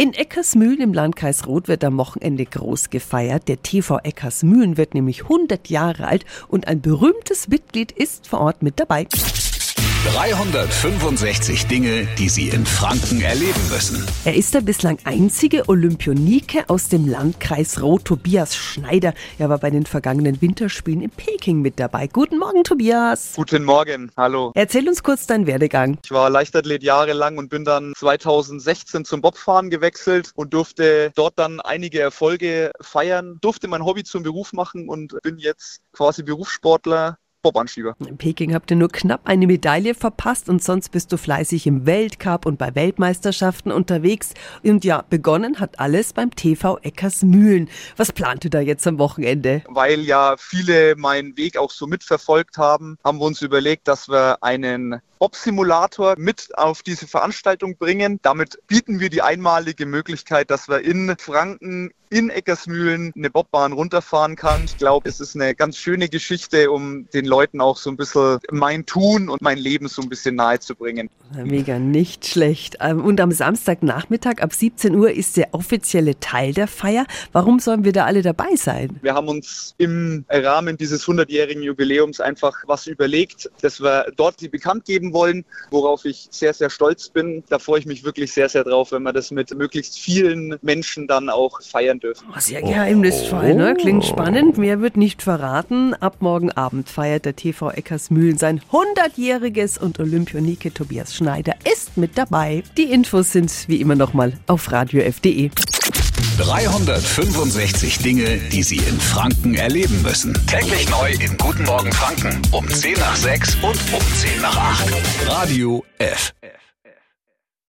In Eckersmühlen im Landkreis Roth wird am Wochenende groß gefeiert. Der TV Eckersmühlen wird nämlich 100 Jahre alt und ein berühmtes Mitglied ist vor Ort mit dabei. 365 Dinge, die Sie in Franken erleben müssen. Er ist der bislang einzige Olympionike aus dem Landkreis Roth, Tobias Schneider. Er war bei den vergangenen Winterspielen in Peking mit dabei. Guten Morgen, Tobias. Guten Morgen, hallo. Erzähl uns kurz deinen Werdegang. Ich war Leichtathlet jahrelang und bin dann 2016 zum Bobfahren gewechselt und durfte dort dann einige Erfolge feiern, durfte mein Hobby zum Beruf machen und bin jetzt quasi Berufssportler Bobanschieber. In Peking habt ihr nur knapp eine Medaille verpasst und sonst bist du fleißig im Weltcup und bei Weltmeisterschaften unterwegs. Und ja, begonnen hat alles beim TV Eckersmühlen. Was plant ihr da jetzt am Wochenende? Weil ja viele meinen Weg auch so mitverfolgt haben, haben wir uns überlegt, dass wir einen Bob-Simulator mit auf diese Veranstaltung bringen. Damit bieten wir die einmalige Möglichkeit, dass wir in Franken in Eckersmühlen eine Bobbahn runterfahren kann. Ich glaube, es ist eine ganz schöne Geschichte, um den Leuten auch so ein bisschen mein Tun und mein Leben so ein bisschen nahe zu bringen. Mega, nicht schlecht. Ähm, und am Samstagnachmittag ab 17 Uhr ist der offizielle Teil der Feier. Warum sollen wir da alle dabei sein? Wir haben uns im Rahmen dieses 100-jährigen Jubiläums einfach was überlegt, dass wir dort die bekannt geben wollen, worauf ich sehr, sehr stolz bin. Da freue ich mich wirklich sehr, sehr drauf, wenn wir das mit möglichst vielen Menschen dann auch feiern dürfen. Oh, sehr geheimnisvoll, ne? Klingt spannend. Mehr wird nicht verraten. Ab morgen Abend feiert der TV Eckersmühlen sein 100-jähriges und Olympionike Tobias Schneider ist mit dabei. Die Infos sind wie immer nochmal auf radiof.de. 365 Dinge, die Sie in Franken erleben müssen. Täglich neu in Guten Morgen Franken um 10 nach 6 und um 10 nach 8. Radio F.